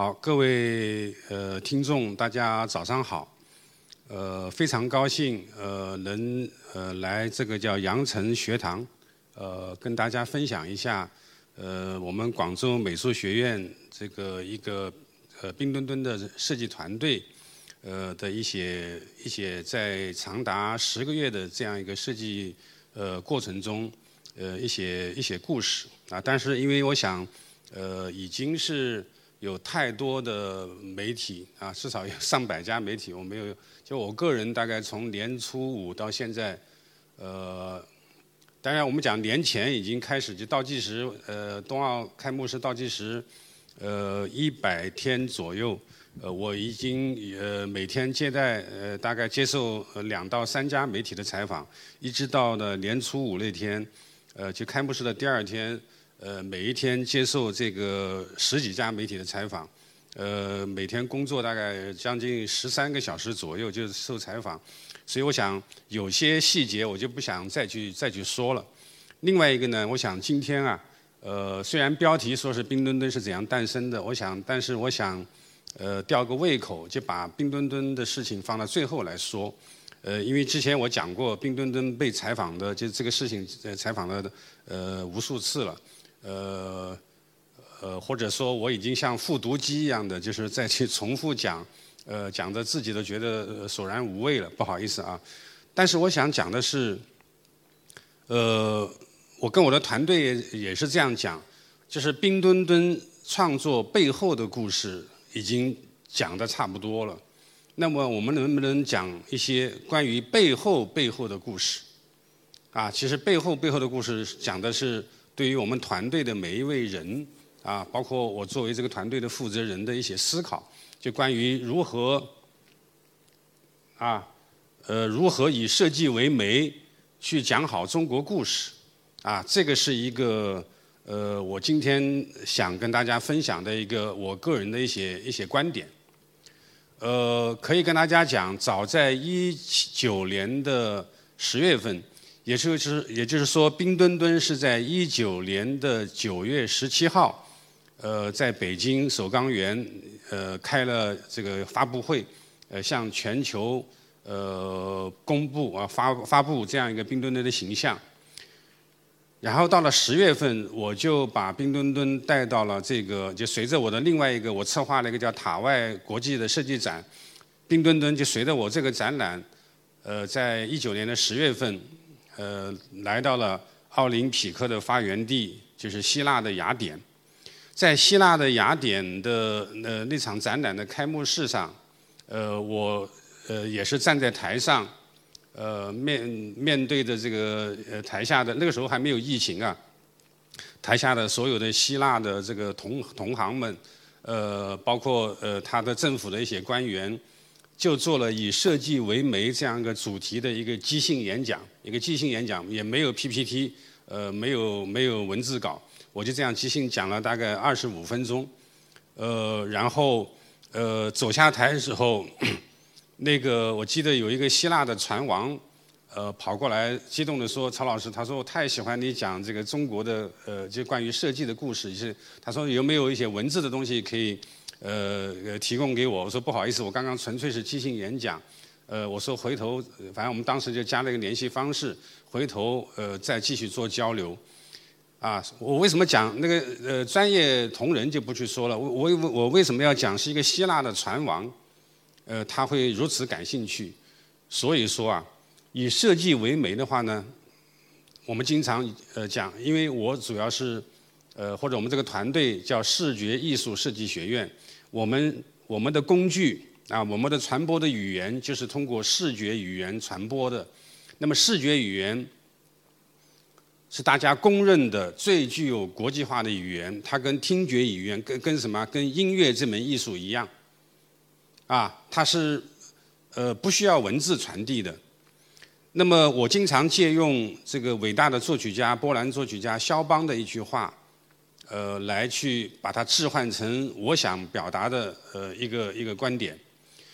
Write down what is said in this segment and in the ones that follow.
好，各位呃听众，大家早上好。呃，非常高兴呃能呃来这个叫羊城学堂，呃跟大家分享一下呃我们广州美术学院这个一个呃冰墩墩的设计团队呃的一些一些在长达十个月的这样一个设计呃过程中呃一些一些故事啊，但是因为我想呃已经是。有太多的媒体啊，至少有 上百家媒体。我没有，就我个人大概从年初五到现在，呃，当然我们讲年前已经开始就倒计时，呃，冬奥开幕式倒计时，呃，一百天左右，呃，我已经呃每天接待呃大概接受两到三家媒体的采访，一直到呢年初五那天，呃，就开幕式的第二天。呃，每一天接受这个十几家媒体的采访，呃，每天工作大概将近十三个小时左右，就是受采访。所以我想有些细节我就不想再去再去说了。另外一个呢，我想今天啊，呃，虽然标题说是冰墩墩是怎样诞生的，我想，但是我想，呃，吊个胃口，就把冰墩墩的事情放到最后来说。呃，因为之前我讲过冰墩墩被采访的，就这个事情呃采访了呃无数次了。呃，呃，或者说我已经像复读机一样的，就是再去重复讲，呃，讲的自己都觉得索然无味了，不好意思啊。但是我想讲的是，呃，我跟我的团队也是这样讲，就是冰墩墩创作背后的故事已经讲的差不多了。那么我们能不能讲一些关于背后背后的故事？啊，其实背后背后的故事讲的是。对于我们团队的每一位人啊，包括我作为这个团队的负责人的一些思考，就关于如何啊，呃，如何以设计为媒去讲好中国故事啊，这个是一个呃，我今天想跟大家分享的一个我个人的一些一些观点。呃，可以跟大家讲，早在一九年的十月份。也就是，也就是说，冰墩墩是在一九年的九月十七号，呃，在北京首钢园，呃，开了这个发布会，呃，向全球呃公布啊发发布这样一个冰墩墩的形象。然后到了十月份，我就把冰墩墩带到了这个，就随着我的另外一个我策划了一个叫塔外国际的设计展，冰墩墩就随着我这个展览，呃，在一九年的十月份。呃，来到了奥林匹克的发源地，就是希腊的雅典。在希腊的雅典的呃那场展览的开幕式上，呃，我呃也是站在台上，呃面面对着这个呃台下的那个时候还没有疫情啊，台下的所有的希腊的这个同同行们，呃，包括呃他的政府的一些官员。就做了以设计为媒这样一个主题的一个即兴演讲，一个即兴演讲也没有 PPT，呃，没有没有文字稿，我就这样即兴讲了大概二十五分钟，呃，然后呃走下台的时候，那个我记得有一个希腊的船王，呃跑过来激动地说：“曹老师，他说我太喜欢你讲这个中国的呃就关于设计的故事，就是他说有没有一些文字的东西可以。”呃，呃，提供给我，我说不好意思，我刚刚纯粹是即兴演讲，呃，我说回头，反正我们当时就加了一个联系方式，回头呃再继续做交流，啊，我为什么讲那个呃专业同仁就不去说了，我我我为什么要讲是一个希腊的船王，呃，他会如此感兴趣，所以说啊，以设计为媒的话呢，我们经常呃讲，因为我主要是呃或者我们这个团队叫视觉艺术设计学院。我们我们的工具啊，我们的传播的语言就是通过视觉语言传播的。那么视觉语言是大家公认的最具有国际化的语言，它跟听觉语言、跟跟什么、跟音乐这门艺术一样，啊，它是呃不需要文字传递的。那么我经常借用这个伟大的作曲家波兰作曲家肖邦的一句话。呃，来去把它置换成我想表达的呃一个一个观点。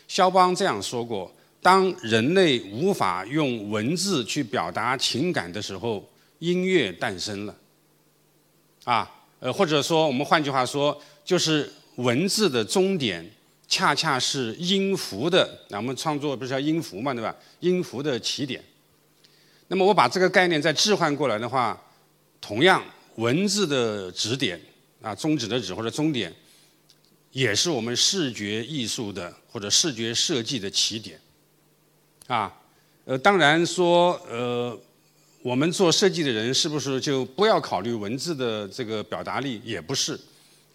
肖邦这样说过：当人类无法用文字去表达情感的时候，音乐诞生了。啊，呃，或者说我们换句话说，就是文字的终点恰恰是音符的，那我们创作不是叫音符嘛，对吧？音符的起点。那么我把这个概念再置换过来的话，同样文字的指点啊，终止的止或者终点，也是我们视觉艺术的或者视觉设计的起点。啊，呃，当然说呃。我们做设计的人是不是就不要考虑文字的这个表达力？也不是，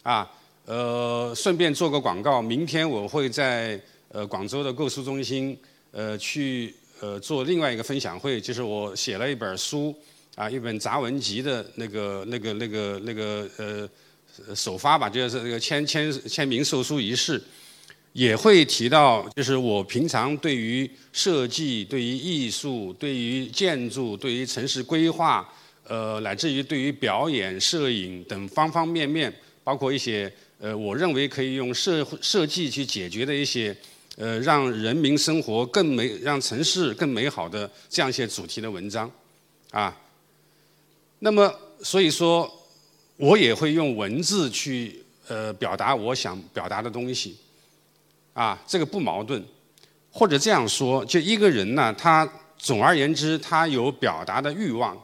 啊，呃，顺便做个广告，明天我会在呃广州的购书中心呃去呃做另外一个分享会，就是我写了一本书啊，一本杂文集的那个那个那个那个呃首发吧，就是那个签签签名售书仪式。也会提到，就是我平常对于设计、对于艺术、对于建筑、对于城市规划，呃，乃至于对于表演、摄影等方方面面，包括一些呃，我认为可以用设设计去解决的一些，呃，让人民生活更美、让城市更美好的这样一些主题的文章，啊，那么所以说，我也会用文字去呃表达我想表达的东西。啊，这个不矛盾，或者这样说，就一个人呢，他总而言之，他有表达的欲望，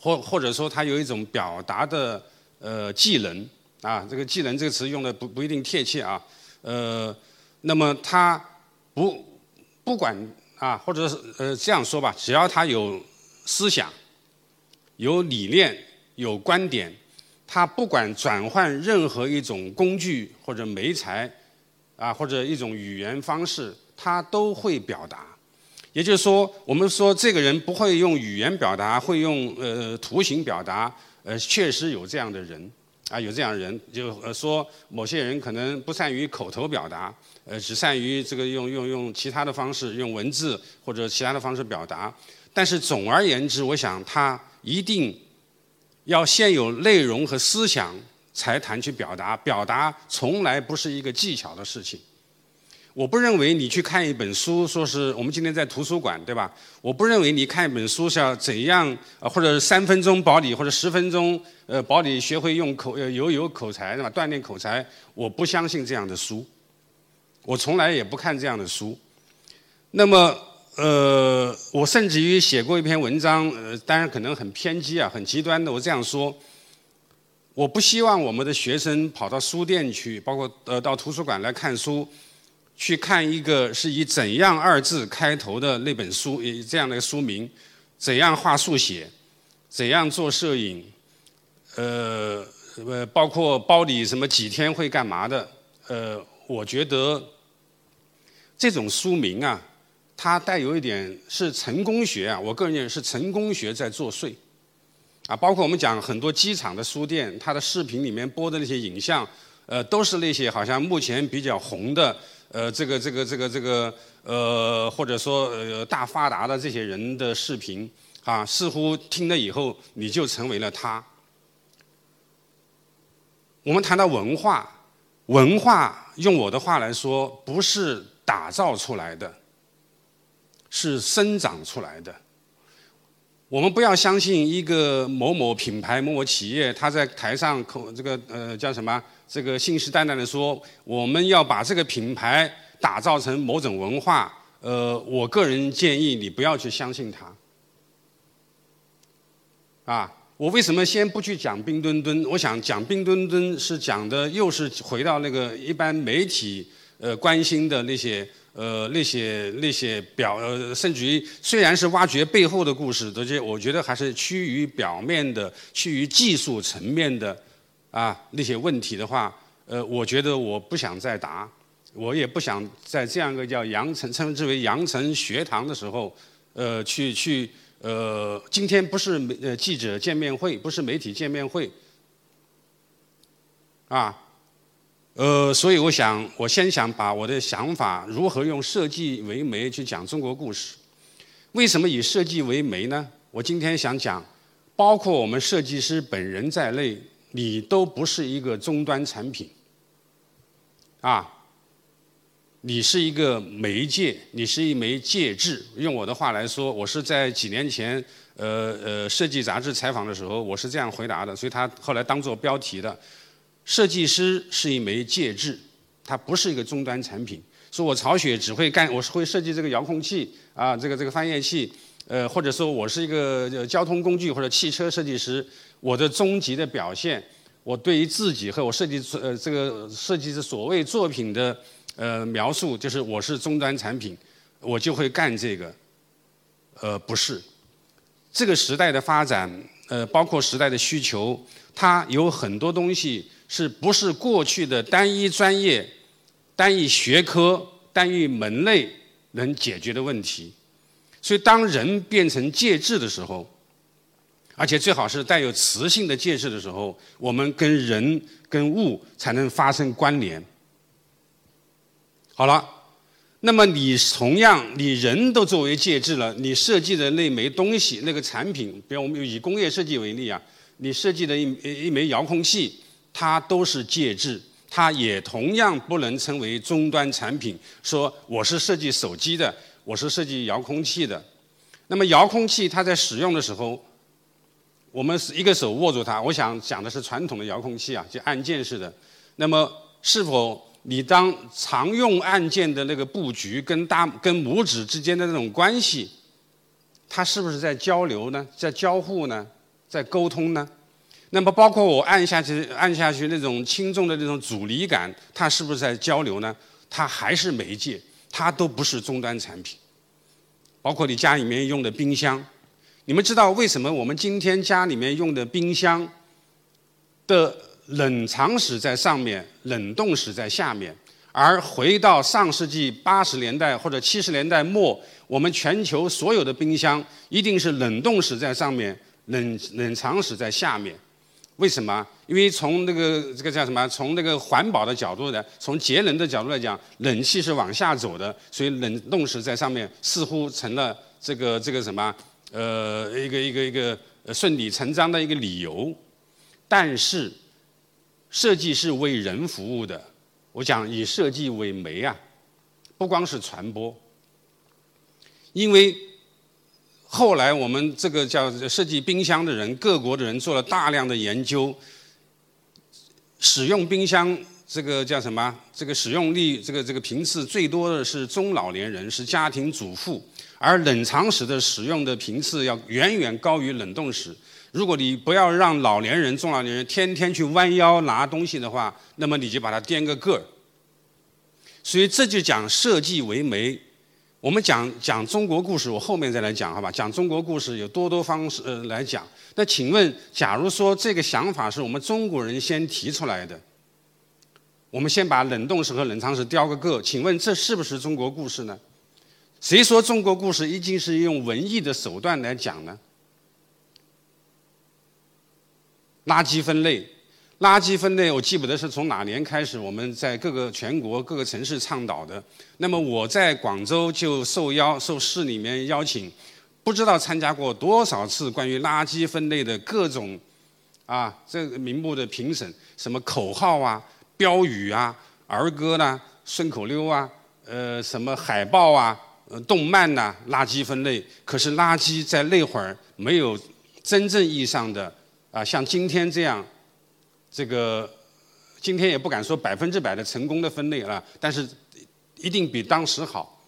或或者说他有一种表达的呃技能。啊，这个技能这个词用的不不一定贴切啊，呃，那么他不不管啊，或者是呃这样说吧，只要他有思想、有理念、有观点，他不管转换任何一种工具或者媒材。啊，或者一种语言方式，他都会表达。也就是说，我们说这个人不会用语言表达，会用呃图形表达。呃，确实有这样的人，啊，有这样的人，就呃说某些人可能不善于口头表达，呃，只善于这个用用用其他的方式，用文字或者其他的方式表达。但是总而言之，我想他一定要先有内容和思想。才谈去表达，表达从来不是一个技巧的事情。我不认为你去看一本书，说是我们今天在图书馆，对吧？我不认为你看一本书是要怎样，或者三分钟保你，或者十分钟呃保你学会用口呃有有口才，对吧？锻炼口才，我不相信这样的书，我从来也不看这样的书。那么呃，我甚至于写过一篇文章，呃，当然可能很偏激啊，很极端的，我这样说。我不希望我们的学生跑到书店去，包括呃到图书馆来看书，去看一个是以“怎样”二字开头的那本书，以这样的书名，怎样画速写，怎样做摄影，呃呃，包括包里什么几天会干嘛的，呃，我觉得这种书名啊，它带有一点是成功学啊，我个人认为是成功学在作祟。啊，包括我们讲很多机场的书店，它的视频里面播的那些影像，呃，都是那些好像目前比较红的，呃，这个这个这个这个，呃，或者说呃大发达的这些人的视频，啊，似乎听了以后你就成为了他。我们谈到文化，文化用我的话来说，不是打造出来的，是生长出来的。我们不要相信一个某某品牌、某某企业，他在台上口这个呃叫什么？这个信誓旦旦的说，我们要把这个品牌打造成某种文化。呃，我个人建议你不要去相信他。啊，我为什么先不去讲冰墩墩？我想讲冰墩墩是讲的又是回到那个一般媒体呃关心的那些。呃，那些那些表呃，甚至于虽然是挖掘背后的故事，这些我觉得还是趋于表面的、趋于技术层面的啊那些问题的话，呃，我觉得我不想再答，我也不想在这样一个叫羊城称之为羊城学堂的时候，呃，去去呃，今天不是媒呃记者见面会，不是媒体见面会，啊。呃，所以我想，我先想把我的想法如何用设计为媒去讲中国故事。为什么以设计为媒呢？我今天想讲，包括我们设计师本人在内，你都不是一个终端产品，啊，你是一个媒介，你是一枚介质。用我的话来说，我是在几年前，呃呃，设计杂志采访的时候，我是这样回答的，所以他后来当做标题的。设计师是一枚介质，它不是一个终端产品。说我曹雪只会干，我是会设计这个遥控器啊，这个这个翻页器，呃，或者说我是一个交通工具或者汽车设计师，我的终极的表现，我对于自己和我设计呃这个设计的所谓作品的呃描述，就是我是终端产品，我就会干这个，呃，不是。这个时代的发展，呃，包括时代的需求，它有很多东西是不是过去的单一专业、单一学科、单一门类能解决的问题。所以，当人变成介质的时候，而且最好是带有磁性的介质的时候，我们跟人、跟物才能发生关联。好了。那么你同样，你人都作为介质了，你设计的那枚东西、那个产品，比如我们以工业设计为例啊，你设计的一一枚遥控器，它都是介质，它也同样不能称为终端产品。说我是设计手机的，我是设计遥控器的。那么遥控器它在使用的时候，我们是一个手握住它，我想讲的是传统的遥控器啊，就按键式的。那么是否？你当常用按键的那个布局跟大跟拇指之间的那种关系，它是不是在交流呢？在交互呢？在沟通呢？那么包括我按下去按下去那种轻重的那种阻力感，它是不是在交流呢？它还是媒介，它都不是终端产品。包括你家里面用的冰箱，你们知道为什么我们今天家里面用的冰箱的？冷藏室在上面，冷冻室在下面。而回到上世纪八十年代或者七十年代末，我们全球所有的冰箱一定是冷冻室在上面，冷冷藏室在下面。为什么？因为从那个这个叫什么？从那个环保的角度来，从节能的角度来讲，冷气是往下走的，所以冷冻室在上面似乎成了这个这个什么？呃，一个一个一个顺理成章的一个理由。但是。设计是为人服务的，我讲以设计为媒啊，不光是传播。因为后来我们这个叫设计冰箱的人，各国的人做了大量的研究，使用冰箱这个叫什么？这个使用率这个这个频次最多的是中老年人，是家庭主妇，而冷藏室的使用的频次要远远高于冷冻室。如果你不要让老年人、中老年人天天去弯腰拿东西的话，那么你就把它颠个个儿。所以这就讲设计为媒。我们讲讲中国故事，我后面再来讲，好吧？讲中国故事有多多方式呃来讲。那请问，假如说这个想法是我们中国人先提出来的，我们先把冷冻室和冷藏室雕个个，请问这是不是中国故事呢？谁说中国故事一定是用文艺的手段来讲呢？垃圾分类，垃圾分类，我记不得是从哪年开始，我们在各个全国各个城市倡导的。那么我在广州就受邀受市里面邀请，不知道参加过多少次关于垃圾分类的各种啊这个名目的评审，什么口号啊、标语啊、儿歌啦、顺口溜啊、呃什么海报啊、动漫呐，垃圾分类。可是垃圾在那会儿没有真正意义上的。啊，像今天这样，这个今天也不敢说百分之百的成功的分类了，但是一定比当时好，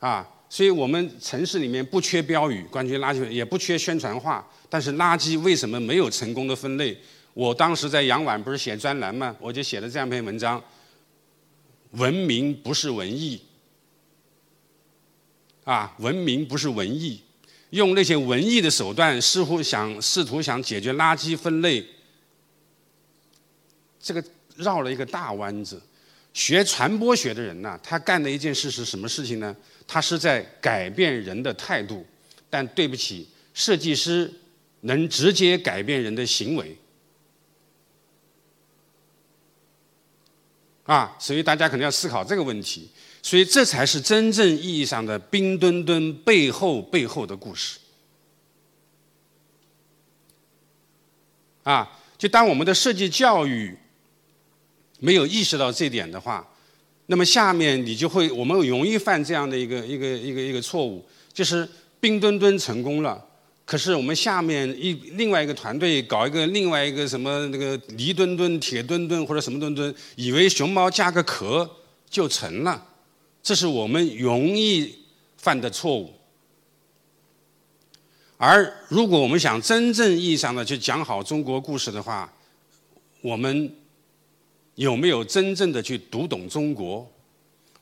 啊，所以我们城市里面不缺标语，关于垃圾也不缺宣传画，但是垃圾为什么没有成功的分类？我当时在杨晚不是写专栏嘛，我就写了这样一篇文章：文明不是文艺，啊，文明不是文艺。用那些文艺的手段，似乎想试图想解决垃圾分类，这个绕了一个大弯子。学传播学的人呢，他干的一件事是什么事情呢？他是在改变人的态度。但对不起，设计师能直接改变人的行为。啊，所以大家肯定要思考这个问题。所以这才是真正意义上的冰墩墩背后背后的故事。啊，就当我们的设计教育没有意识到这点的话，那么下面你就会我们容易犯这样的一个一个一个一个错误，就是冰墩墩成功了，可是我们下面一另外一个团队搞一个另外一个什么那个泥墩墩、铁墩墩或者什么墩墩，以为熊猫加个壳就成了，这是我们容易犯的错误。而如果我们想真正意义上的去讲好中国故事的话，我们有没有真正的去读懂中国？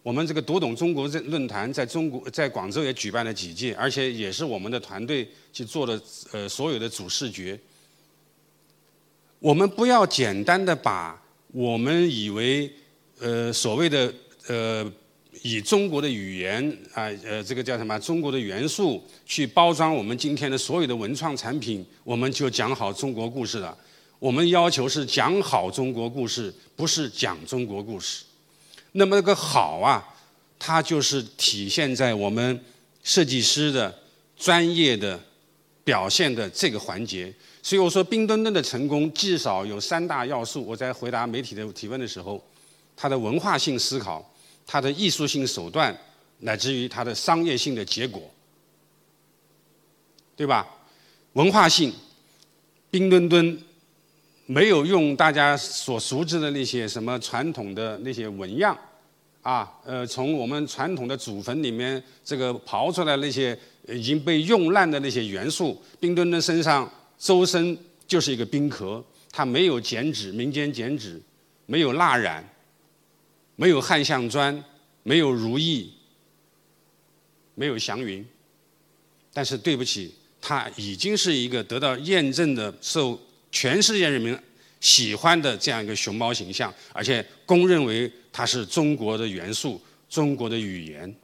我们这个读懂中国这论坛在中国在广州也举办了几届，而且也是我们的团队去做的呃所有的主视觉。我们不要简单的把我们以为呃所谓的呃。以中国的语言啊，呃，这个叫什么？中国的元素去包装我们今天的所有的文创产品，我们就讲好中国故事了。我们要求是讲好中国故事，不是讲中国故事。那么这个好啊，它就是体现在我们设计师的专业的表现的这个环节。所以我说，冰墩墩的成功至少有三大要素。我在回答媒体的提问的时候，它的文化性思考。它的艺术性手段，乃至于它的商业性的结果，对吧？文化性，冰墩墩没有用大家所熟知的那些什么传统的那些纹样，啊，呃，从我们传统的祖坟里面这个刨出来那些已经被用烂的那些元素，冰墩墩身上周身就是一个冰壳，它没有剪纸，民间剪纸，没有蜡染。没有汉象砖，没有如意，没有祥云，但是对不起，它已经是一个得到验证的、受全世界人民喜欢的这样一个熊猫形象，而且公认为它是中国的元素、中国的语言。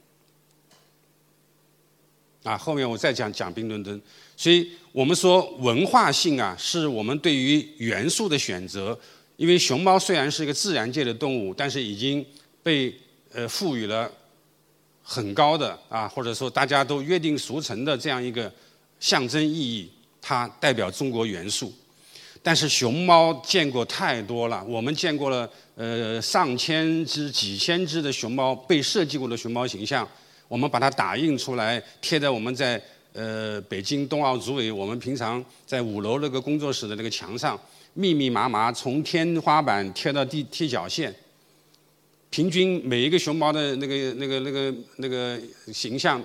啊，后面我再讲讲冰墩墩。所以我们说文化性啊，是我们对于元素的选择。因为熊猫虽然是一个自然界的动物，但是已经被呃赋予了很高的啊，或者说大家都约定俗成的这样一个象征意义，它代表中国元素。但是熊猫见过太多了，我们见过了呃上千只、几千只的熊猫被设计过的熊猫形象，我们把它打印出来，贴在我们在呃北京冬奥组委我们平常在五楼那个工作室的那个墙上。密密麻麻，从天花板贴到地踢脚线，平均每一个熊猫的那个、那个、那个、那个形象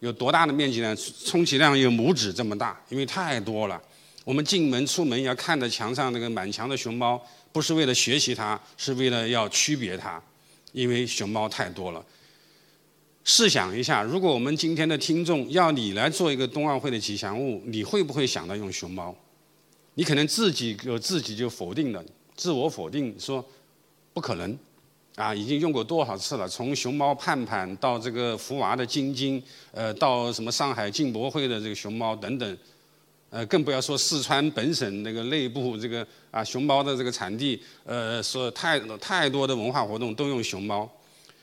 有多大的面积呢？充其量有拇指这么大，因为太多了。我们进门出门要看着墙上那个满墙的熊猫，不是为了学习它，是为了要区别它，因为熊猫太多了。试想一下，如果我们今天的听众要你来做一个冬奥会的吉祥物，你会不会想到用熊猫？你可能自己有自己就否定了，自我否定说不可能，啊，已经用过多少次了？从熊猫盼盼到这个福娃的晶晶，呃，到什么上海进博会的这个熊猫等等，呃，更不要说四川本省那个内部这个啊熊猫的这个产地，呃，说太太多的文化活动都用熊猫，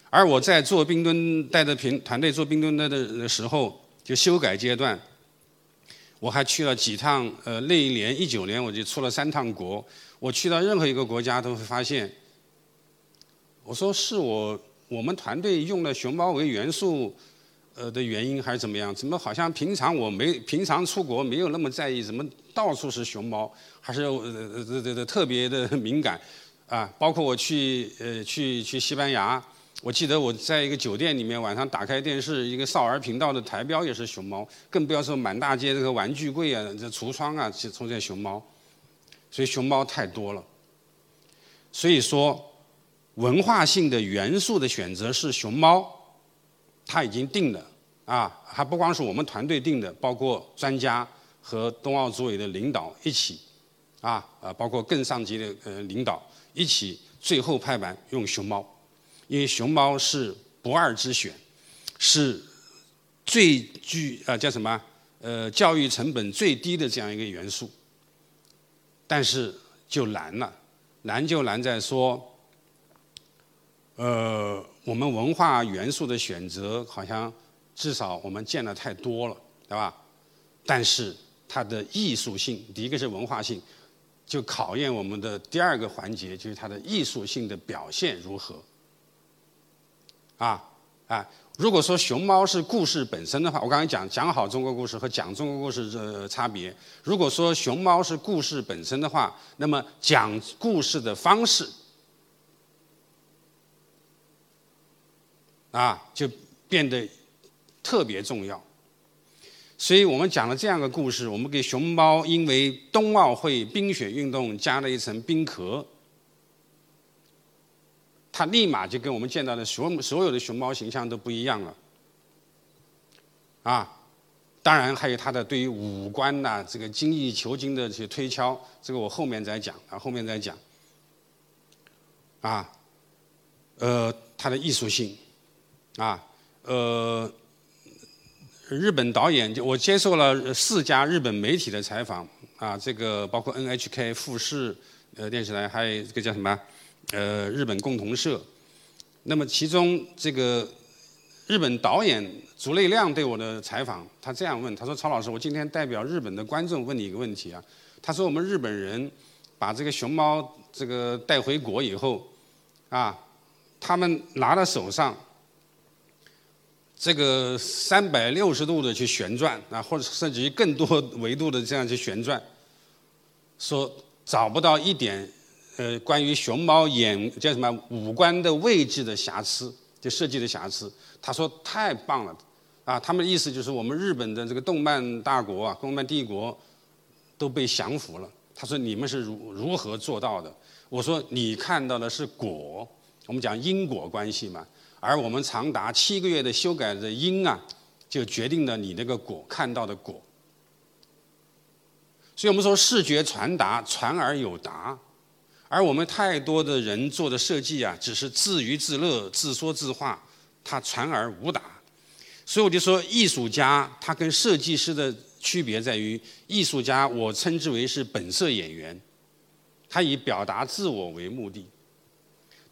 而我在做冰墩带着平团队做冰墩的的时候，就修改阶段。我还去了几趟，呃，那一年一九年我就出了三趟国。我去到任何一个国家都会发现，我说是我我们团队用了熊猫为元素，呃的原因还是怎么样？怎么好像平常我没平常出国没有那么在意，怎么到处是熊猫，还是呃这这这特别的 敏感啊？包括我去呃去去西班牙。我记得我在一个酒店里面，晚上打开电视，一个少儿频道的台标也是熊猫，更不要说满大街这个玩具柜啊、这橱窗啊，就出现熊猫，所以熊猫太多了。所以说，文化性的元素的选择是熊猫，它已经定了啊，还不光是我们团队定的，包括专家和冬奥组委的领导一起，啊啊，包括更上级的呃领导一起，最后拍板用熊猫。因为熊猫是不二之选，是最具啊叫什么呃教育成本最低的这样一个元素，但是就难了，难就难在说，呃我们文化元素的选择好像至少我们见的太多了，对吧？但是它的艺术性，第一个是文化性，就考验我们的第二个环节，就是它的艺术性的表现如何。啊，啊，如果说熊猫是故事本身的话，我刚才讲讲好中国故事和讲中国故事的差别。如果说熊猫是故事本身的话，那么讲故事的方式啊，就变得特别重要。所以我们讲了这样个故事，我们给熊猫因为冬奥会冰雪运动加了一层冰壳。它立马就跟我们见到的所所有的熊猫形象都不一样了，啊，当然还有它的对于五官呐，这个精益求精的这些推敲，这个我后面再讲啊，后面再讲，啊，呃，它的艺术性，啊，呃，日本导演就我接受了四家日本媒体的采访，啊，这个包括 NHK 富士呃电视台，还有这个叫什么？呃，日本共同社，那么其中这个日本导演竹内亮对我的采访，他这样问，他说：“曹老师，我今天代表日本的观众问你一个问题啊。”他说：“我们日本人把这个熊猫这个带回国以后，啊，他们拿到手上，这个三百六十度的去旋转啊，或者甚至于更多维度的这样去旋转，说找不到一点。”呃，关于熊猫眼叫什么五官的位置的瑕疵，就设计的瑕疵，他说太棒了，啊，他们的意思就是我们日本的这个动漫大国啊，动漫帝国都被降服了。他说你们是如如何做到的？我说你看到的是果，我们讲因果关系嘛，而我们长达七个月的修改的因啊，就决定了你那个果看到的果。所以我们说视觉传达，传而有达。而我们太多的人做的设计啊，只是自娱自乐、自说自话，它传而无达。所以我就说，艺术家他跟设计师的区别在于，艺术家我称之为是本色演员，他以表达自我为目的；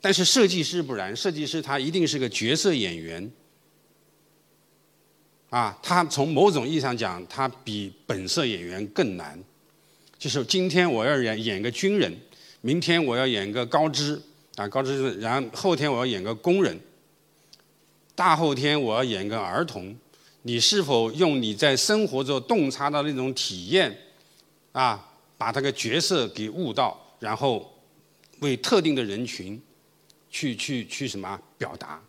但是设计师不然，设计师他一定是个角色演员。啊，他从某种意义上讲，他比本色演员更难。就是今天我要演演个军人。明天我要演个高知，啊，高知，然后后天我要演个工人，大后天我要演个儿童，你是否用你在生活中洞察到那种体验，啊，把这个角色给悟到，然后为特定的人群，去去去什么表达？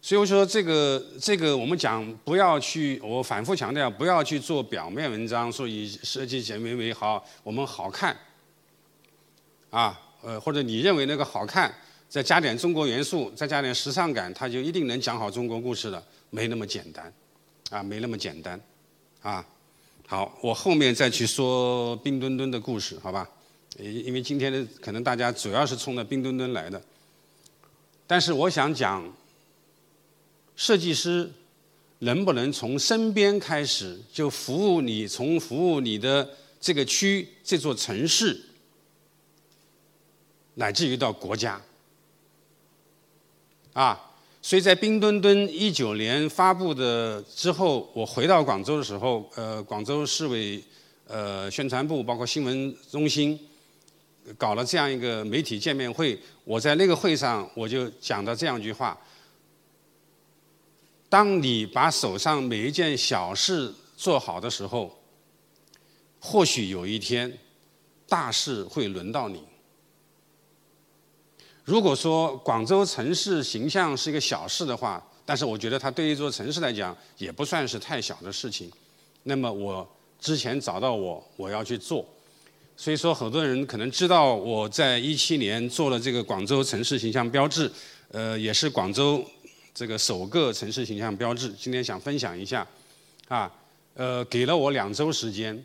所以我说这个这个我们讲不要去，我反复强调不要去做表面文章，说以设计简为为好，我们好看，啊，呃，或者你认为那个好看，再加点中国元素，再加点时尚感，它就一定能讲好中国故事了？没那么简单，啊，没那么简单，啊，好，我后面再去说冰墩墩的故事，好吧？因为今天的可能大家主要是冲着冰墩墩来的，但是我想讲。设计师能不能从身边开始就服务你，从服务你的这个区、这座城市，乃至于到国家？啊，所以在冰墩墩一九年发布的之后，我回到广州的时候，呃，广州市委呃宣传部包括新闻中心搞了这样一个媒体见面会，我在那个会上我就讲到这样一句话。当你把手上每一件小事做好的时候，或许有一天，大事会轮到你。如果说广州城市形象是一个小事的话，但是我觉得它对一座城市来讲也不算是太小的事情。那么我之前找到我，我要去做。所以说，很多人可能知道我在一七年做了这个广州城市形象标志，呃，也是广州。这个首个城市形象标志，今天想分享一下，啊，呃，给了我两周时间，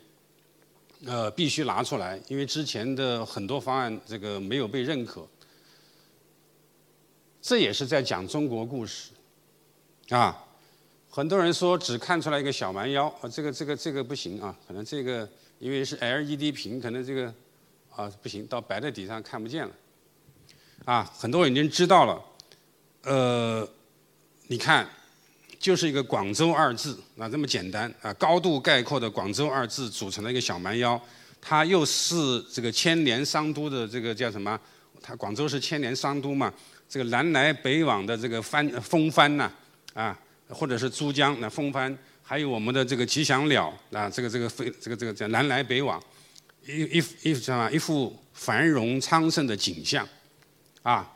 呃，必须拿出来，因为之前的很多方案这个没有被认可，这也是在讲中国故事，啊，很多人说只看出来一个小蛮腰，啊，这个这个这个不行啊，可能这个因为是 LED 屏，可能这个啊不行，到白的底上看不见了，啊，很多人已经知道了，呃。你看，就是一个“广州”二字，啊，这么简单啊，高度概括的“广州”二字组成了一个小蛮腰，它又是这个千年商都的这个叫什么？它广州是千年商都嘛，这个南来北往的这个帆风帆呐，啊，或者是珠江那风帆，还有我们的这个吉祥鸟啊，这个这个飞这个这个叫南来北往，一一一什么一幅繁荣昌盛的景象，啊，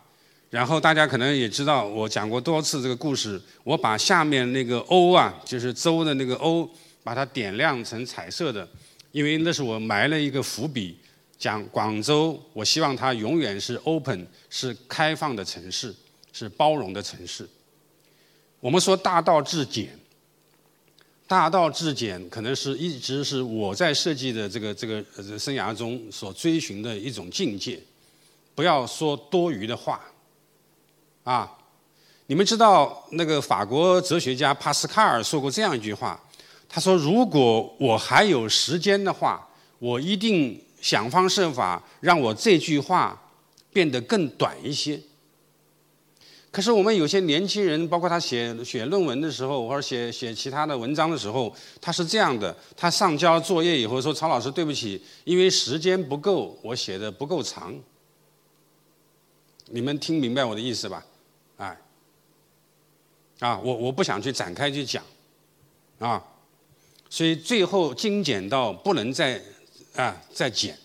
然后大家可能也知道，我讲过多次这个故事，我把下面那个鸥啊，就是周的那个鸥，把它点亮成彩色的，因为那是我埋了一个伏笔。讲广州，我希望它永远是 open，是开放的城市，是包容的城市。我们说大道至简，大道至简可能是一直是我在设计的这个这个生涯中所追寻的一种境界。不要说多余的话，啊，你们知道那个法国哲学家帕斯卡尔说过这样一句话，他说：“如果我还有时间的话，我一定。”想方设法让我这句话变得更短一些。可是我们有些年轻人，包括他写写论文的时候，或者写写其他的文章的时候，他是这样的：他上交作业以后说：“曹老师，对不起，因为时间不够，我写的不够长。”你们听明白我的意思吧？哎，啊，我我不想去展开去讲，啊，所以最后精简到不能再。啊，再减，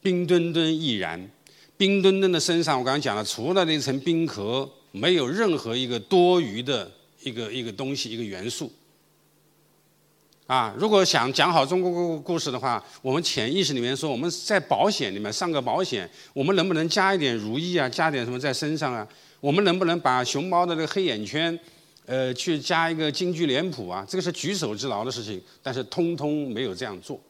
冰墩墩亦然。冰墩墩的身上，我刚刚讲了，除了那层冰壳，没有任何一个多余的一个一个东西，一个元素。啊，如果想讲好中国故故事的话，我们潜意识里面说，我们在保险里面上个保险，我们能不能加一点如意啊，加点什么在身上啊？我们能不能把熊猫的这个黑眼圈，呃，去加一个京剧脸谱啊？这个是举手之劳的事情，但是通通没有这样做。